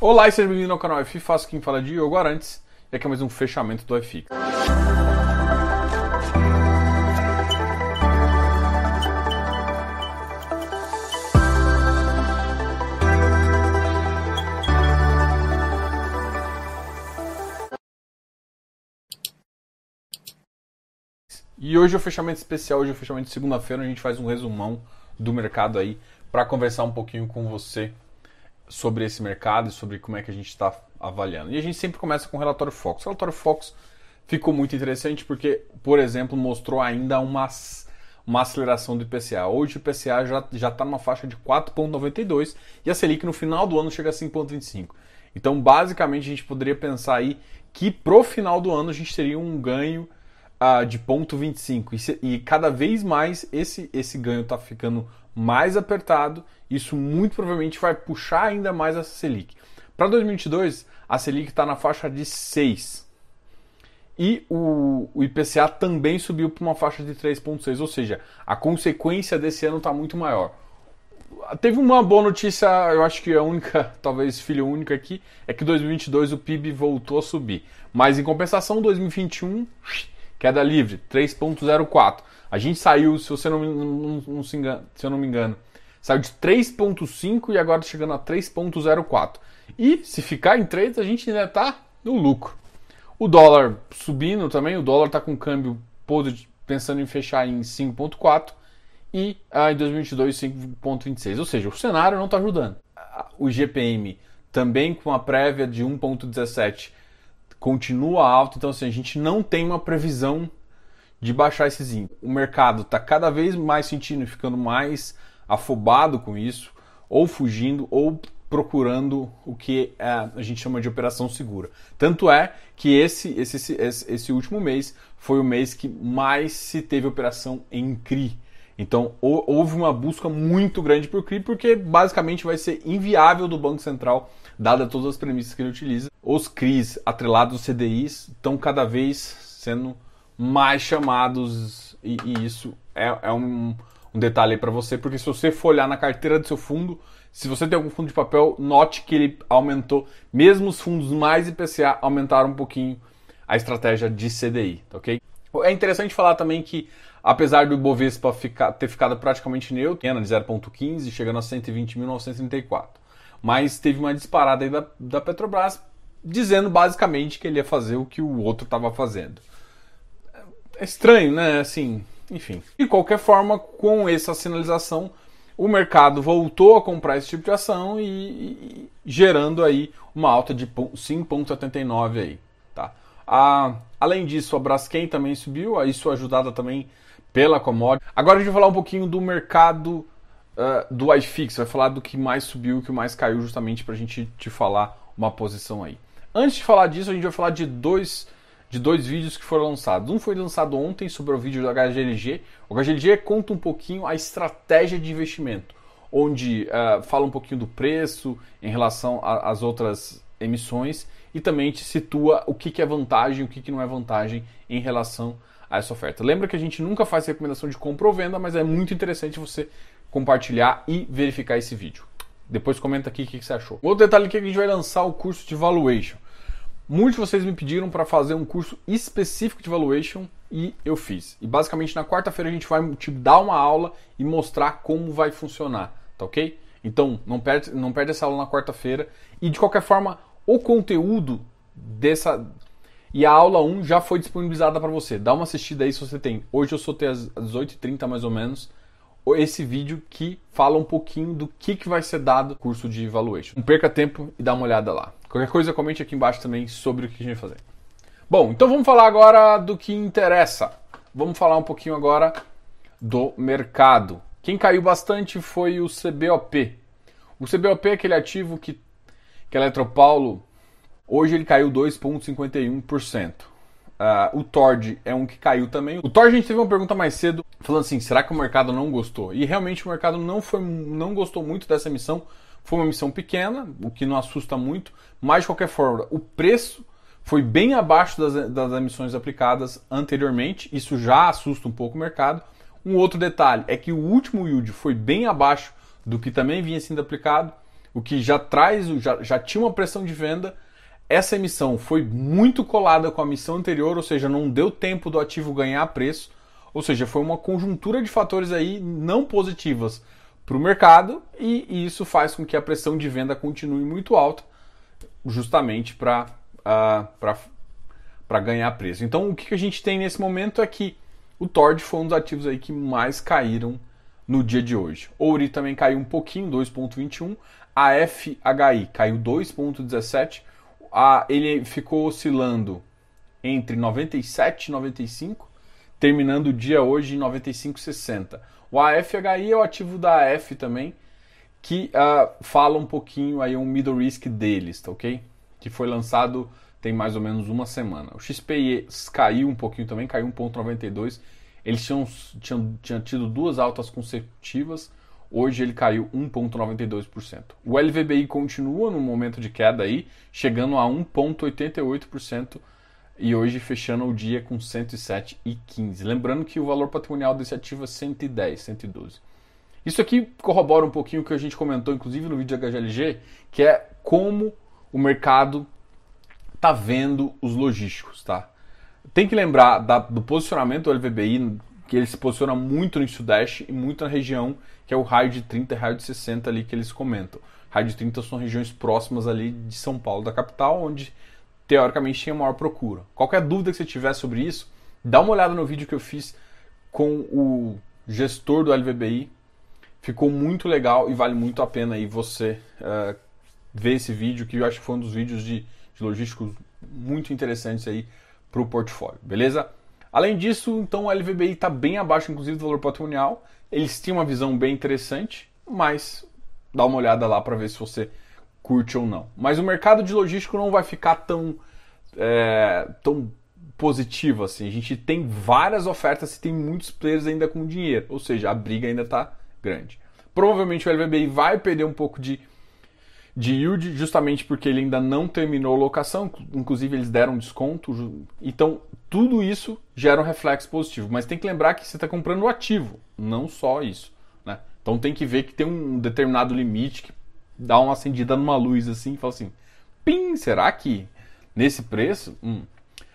Olá e seja bem-vindo ao canal F Faço quem fala de Diogo Arantes e aqui é mais um fechamento do FX. E hoje é o fechamento especial, hoje é o fechamento de segunda-feira, a gente faz um resumão do mercado aí para conversar um pouquinho com você sobre esse mercado e sobre como é que a gente está avaliando. E a gente sempre começa com o relatório Fox. O relatório Fox ficou muito interessante porque, por exemplo, mostrou ainda uma, uma aceleração do IPCA. Hoje o IPCA já está numa faixa de 4,92 e a Selic no final do ano chega a 5,25. Então, basicamente, a gente poderia pensar aí que pro final do ano a gente teria um ganho uh, de 0,25 e, e cada vez mais esse, esse ganho está ficando mais apertado, isso muito provavelmente vai puxar ainda mais a Selic. Para 2022, a Selic está na faixa de 6. E o, o IPCA também subiu para uma faixa de 3,6, ou seja, a consequência desse ano está muito maior. Teve uma boa notícia, eu acho que a única, talvez filho único aqui, é que 2022 o PIB voltou a subir. Mas em compensação, 2021, queda livre, 3,04. A gente saiu, se você não, não, não se, se eu não me engano, saiu de 3.5 e agora tá chegando a 3.04. E se ficar em 3, a gente ainda está no lucro. O dólar subindo também, o dólar está com câmbio pensando em fechar em 5.4 e ah, em 2022 5.26. Ou seja, o cenário não está ajudando. O GPM também com a prévia de 1.17 continua alto, então assim, a gente não tem uma previsão de baixar esses índices. O mercado está cada vez mais sentindo e ficando mais afobado com isso, ou fugindo, ou procurando o que é, a gente chama de operação segura. Tanto é que esse, esse, esse, esse último mês foi o mês que mais se teve operação em CRI. Então houve uma busca muito grande por CRI, porque basicamente vai ser inviável do Banco Central, dada todas as premissas que ele utiliza. Os CRIs atrelados aos CDIs estão cada vez sendo mais chamados, e, e isso é, é um, um detalhe para você, porque se você for olhar na carteira do seu fundo, se você tem algum fundo de papel, note que ele aumentou, mesmo os fundos mais IPCA aumentaram um pouquinho a estratégia de CDI, ok? É interessante falar também que, apesar do Ibovespa ficar, ter ficado praticamente neutro, de 0,15, chegando a 120.934, mas teve uma disparada aí da, da Petrobras, dizendo basicamente que ele ia fazer o que o outro estava fazendo é estranho, né? Assim, enfim. De qualquer forma, com essa sinalização, o mercado voltou a comprar esse tipo de ação e, e gerando aí uma alta de 5,79 aí, tá? A, além disso, a Braskem também subiu, isso ajudada também pela commodity. Agora a gente vai falar um pouquinho do mercado uh, do iFix, vai falar do que mais subiu e o que mais caiu, justamente para a gente te falar uma posição aí. Antes de falar disso, a gente vai falar de dois de dois vídeos que foram lançados. Um foi lançado ontem sobre o vídeo da HGLG. O HGLG conta um pouquinho a estratégia de investimento, onde uh, fala um pouquinho do preço em relação às outras emissões e também te situa o que, que é vantagem e o que, que não é vantagem em relação essa oferta. Lembra que a gente nunca faz recomendação de compra ou venda, mas é muito interessante você compartilhar e verificar esse vídeo. Depois comenta aqui o que, que você achou. Outro detalhe aqui é que a gente vai lançar o curso de valuation. Muitos de vocês me pediram para fazer um curso específico de valuation e eu fiz. E basicamente na quarta-feira a gente vai te dar uma aula e mostrar como vai funcionar, tá ok? Então não perde, não perde essa aula na quarta-feira. E de qualquer forma, o conteúdo dessa. E a aula 1 já foi disponibilizada para você. Dá uma assistida aí se você tem. Hoje eu soltei às 18h30 mais ou menos esse vídeo que fala um pouquinho do que, que vai ser dado no curso de valuation. Não perca tempo e dá uma olhada lá. Qualquer coisa, comente aqui embaixo também sobre o que a gente vai fazer. Bom, então vamos falar agora do que interessa. Vamos falar um pouquinho agora do mercado. Quem caiu bastante foi o CBOP. O CBOP é aquele ativo que, que a Eletropaulo, hoje ele caiu 2,51%. Uh, o Tord é um que caiu também. O Tord a gente teve uma pergunta mais cedo falando assim, será que o mercado não gostou? E realmente o mercado não foi, não gostou muito dessa emissão. Foi uma emissão pequena, o que não assusta muito, mas de qualquer forma, o preço foi bem abaixo das, das emissões aplicadas anteriormente. Isso já assusta um pouco o mercado. Um outro detalhe é que o último yield foi bem abaixo do que também vinha sendo aplicado, o que já traz, já, já tinha uma pressão de venda. Essa emissão foi muito colada com a missão anterior, ou seja, não deu tempo do ativo ganhar preço, ou seja, foi uma conjuntura de fatores aí não positivas para o mercado e, isso faz com que a pressão de venda continue muito alta, justamente para uh, para ganhar preço. Então, o que, que a gente tem nesse momento é que o Tord foi um dos ativos aí que mais caíram no dia de hoje. Ouri também caiu um pouquinho, 2,21. A FHI caiu 2,17. Ele ficou oscilando entre 97 e 95, terminando o dia hoje em 95,60. O AFHI é o ativo da AF também, que uh, fala um pouquinho aí um middle risk deles, tá ok? Que foi lançado tem mais ou menos uma semana. O XPI caiu um pouquinho também, caiu 1,92. Eles tinham, tinham, tinham tido duas altas consecutivas, hoje ele caiu 1,92%. O LVBI continua no momento de queda aí, chegando a 1,88% e hoje fechando o dia com 107,15. Lembrando que o valor patrimonial desse ativo é 110, 112. Isso aqui corrobora um pouquinho o que a gente comentou, inclusive no vídeo da HGLG, que é como o mercado tá vendo os logísticos, tá? Tem que lembrar da, do posicionamento do LVBI, que ele se posiciona muito no Sudeste e muito na região que é o raio de 30 e raio de 60 ali que eles comentam. Raio de 30 são regiões próximas ali de São Paulo, da capital, onde teoricamente tinha maior procura. Qualquer dúvida que você tiver sobre isso, dá uma olhada no vídeo que eu fiz com o gestor do LVBI. Ficou muito legal e vale muito a pena aí você uh, ver esse vídeo, que eu acho que foi um dos vídeos de de logísticos muito interessantes aí para o portfólio, beleza? Além disso, então o LVBI está bem abaixo, inclusive, do valor patrimonial. Eles tinham uma visão bem interessante, mas dá uma olhada lá para ver se você curte ou não. Mas o mercado de logístico não vai ficar tão, é, tão positivo assim. A gente tem várias ofertas e tem muitos players ainda com dinheiro, ou seja, a briga ainda está grande. Provavelmente o LVBI vai perder um pouco de de yield, justamente porque ele ainda não terminou a locação, inclusive eles deram desconto. Então, tudo isso gera um reflexo positivo. Mas tem que lembrar que você está comprando o ativo, não só isso. Né? Então tem que ver que tem um determinado limite que dá uma acendida numa luz assim e fala assim: pim, será que nesse preço? Hum.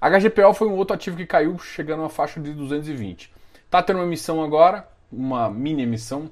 HGPO foi um outro ativo que caiu, chegando a faixa de 220. Está tendo uma emissão agora, uma mini emissão,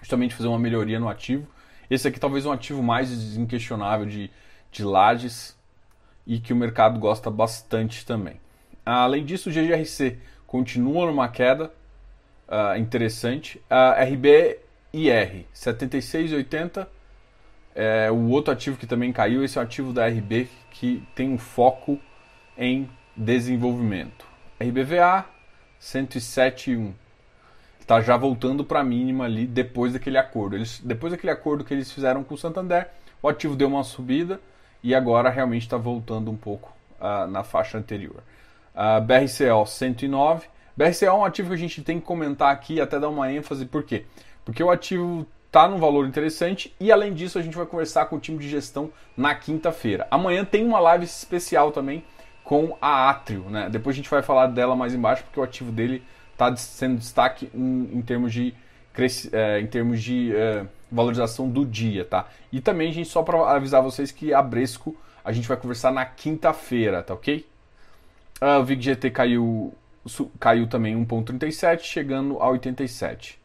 justamente fazer uma melhoria no ativo. Esse aqui talvez um ativo mais inquestionável de, de lajes e que o mercado gosta bastante também. Além disso, o GGRC continua numa queda uh, interessante. A uh, RBIR 76,80 é o outro ativo que também caiu. Esse é o ativo da RB que tem um foco em desenvolvimento. RBVA 107,1 está já voltando para a mínima ali depois daquele acordo. Eles, depois daquele acordo que eles fizeram com o Santander, o ativo deu uma subida e agora realmente está voltando um pouco uh, na faixa anterior. Uh, BRCO 109. BRCO é um ativo que a gente tem que comentar aqui, até dar uma ênfase, por quê? Porque o ativo está num valor interessante e além disso a gente vai conversar com o time de gestão na quinta-feira. Amanhã tem uma live especial também com a Atrio, né? Depois a gente vai falar dela mais embaixo porque o ativo dele está sendo destaque em, em termos de, é, em termos de é, valorização do dia, tá? E também, gente, só para avisar vocês que a Bresco a gente vai conversar na quinta-feira, tá ok? Uh, o VIG-GT caiu, caiu também 1,37, chegando a 87.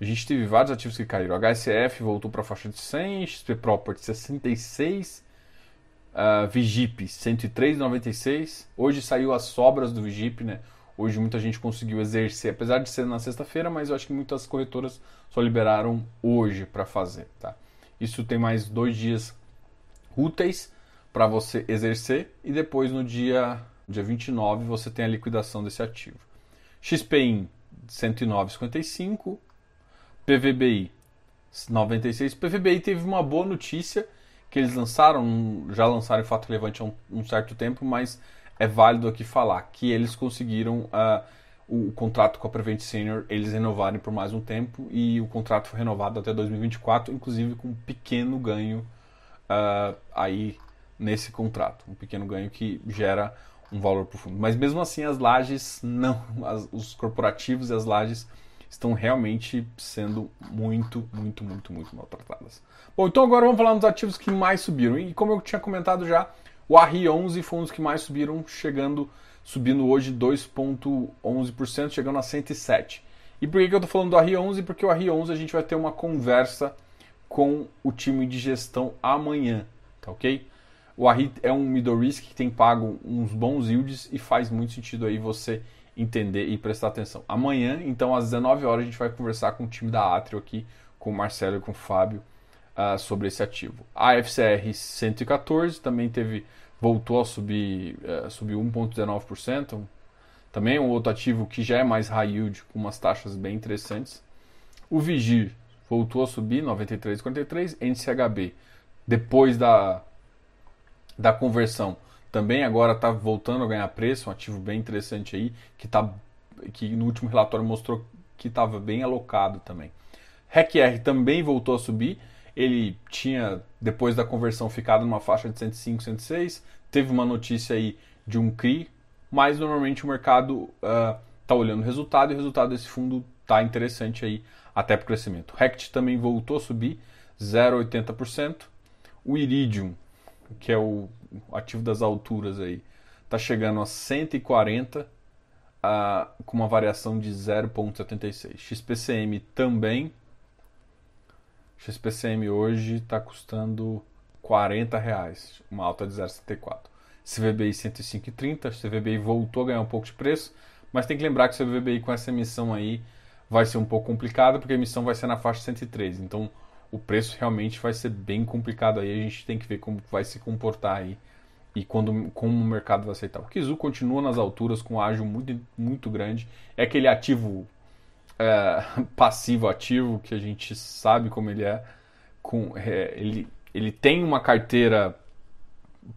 A gente teve vários ativos que caíram. HSF voltou para a faixa de 100, XP Property 66, uh, Vigip 103,96. Hoje saiu as sobras do Vigip, né? Hoje muita gente conseguiu exercer, apesar de ser na sexta-feira, mas eu acho que muitas corretoras só liberaram hoje para fazer. Tá? Isso tem mais dois dias úteis para você exercer e depois no dia, dia 29 você tem a liquidação desse ativo. XPIN 109,55, PVBI 96. PVBI teve uma boa notícia que eles lançaram, já lançaram em fato relevante há um, um certo tempo, mas é válido aqui falar que eles conseguiram uh, o, contrato com a Prevent Senior, eles renovarem por mais um tempo e o contrato foi renovado até 2024, inclusive com um pequeno ganho uh, aí nesse contrato, um pequeno ganho que gera um valor profundo. Mas mesmo assim as lajes não, as, os corporativos e as lajes estão realmente sendo muito, muito, muito, muito maltratadas. Bom, então agora vamos falar dos ativos que mais subiram. E como eu tinha comentado já, o RI11 foi um dos que mais subiram, chegando, subindo hoje 2,11%, chegando a 107. E por que, que eu estou falando do RI11? Porque o RI11 a gente vai ter uma conversa com o time de gestão amanhã, tá ok? O RI é um middle risk que tem pago uns bons yields e faz muito sentido aí você entender e prestar atenção. Amanhã, então, às 19 horas, a gente vai conversar com o time da Atrio aqui, com o Marcelo e com o Fábio, uh, sobre esse ativo. A FCR 114 também teve, voltou a subir, uh, subiu 1,19%. Também é um outro ativo que já é mais high yield, com umas taxas bem interessantes. O Vigir voltou a subir, 93,43. NCHB, depois da, da conversão, também agora está voltando a ganhar preço, um ativo bem interessante aí, que, tá, que no último relatório mostrou que estava bem alocado também. RECR também voltou a subir, ele tinha, depois da conversão, ficado numa faixa de 105, 106, teve uma notícia aí de um CRI, mas normalmente o mercado está uh, olhando o resultado e o resultado desse fundo está interessante aí até para o crescimento. RECT também voltou a subir 0,80%. O Iridium, que é o ativo das alturas aí, está chegando a 140 uh, com uma variação de 0,76. XPCM também. XPCM hoje está custando 40 reais, uma alta de 0,74. CVBI 105,30, CVBI voltou a ganhar um pouco de preço, mas tem que lembrar que o CVBI com essa emissão aí vai ser um pouco complicado, porque a emissão vai ser na faixa 103, então o preço realmente vai ser bem complicado aí, a gente tem que ver como vai se comportar aí e quando como o mercado vai aceitar. O Kizu continua nas alturas com um ágio muito, muito grande, é aquele ativo é, passivo ativo que a gente sabe como ele é, com, é, ele, ele tem uma carteira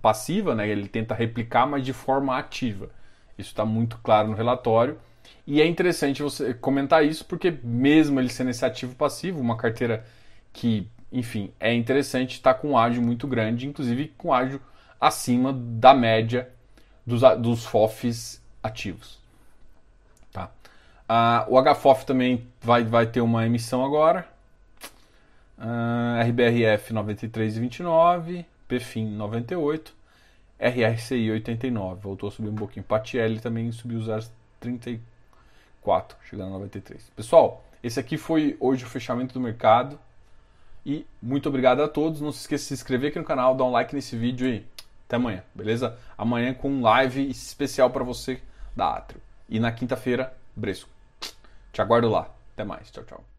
passiva, né? ele tenta replicar, mas de forma ativa. Isso está muito claro no relatório. E é interessante você comentar isso, porque mesmo ele sendo esse ativo passivo, uma carteira que, enfim, é interessante, está com um ágio muito grande, inclusive com ágio acima da média dos, dos FOFs ativos. Tá? Ah, o HFOF também vai, vai ter uma emissão agora. Ah, RBRF 93,29, PFIM 98, RRCI 89, voltou a subir um pouquinho. PATL também subiu 0,34, chegando a 93. Pessoal, esse aqui foi hoje o fechamento do mercado. E muito obrigado a todos. Não se esqueça de se inscrever aqui no canal, dar um like nesse vídeo e até amanhã, beleza? Amanhã com um live especial para você da Atrio. E na quinta-feira, Bresco. Te aguardo lá. Até mais. Tchau, tchau.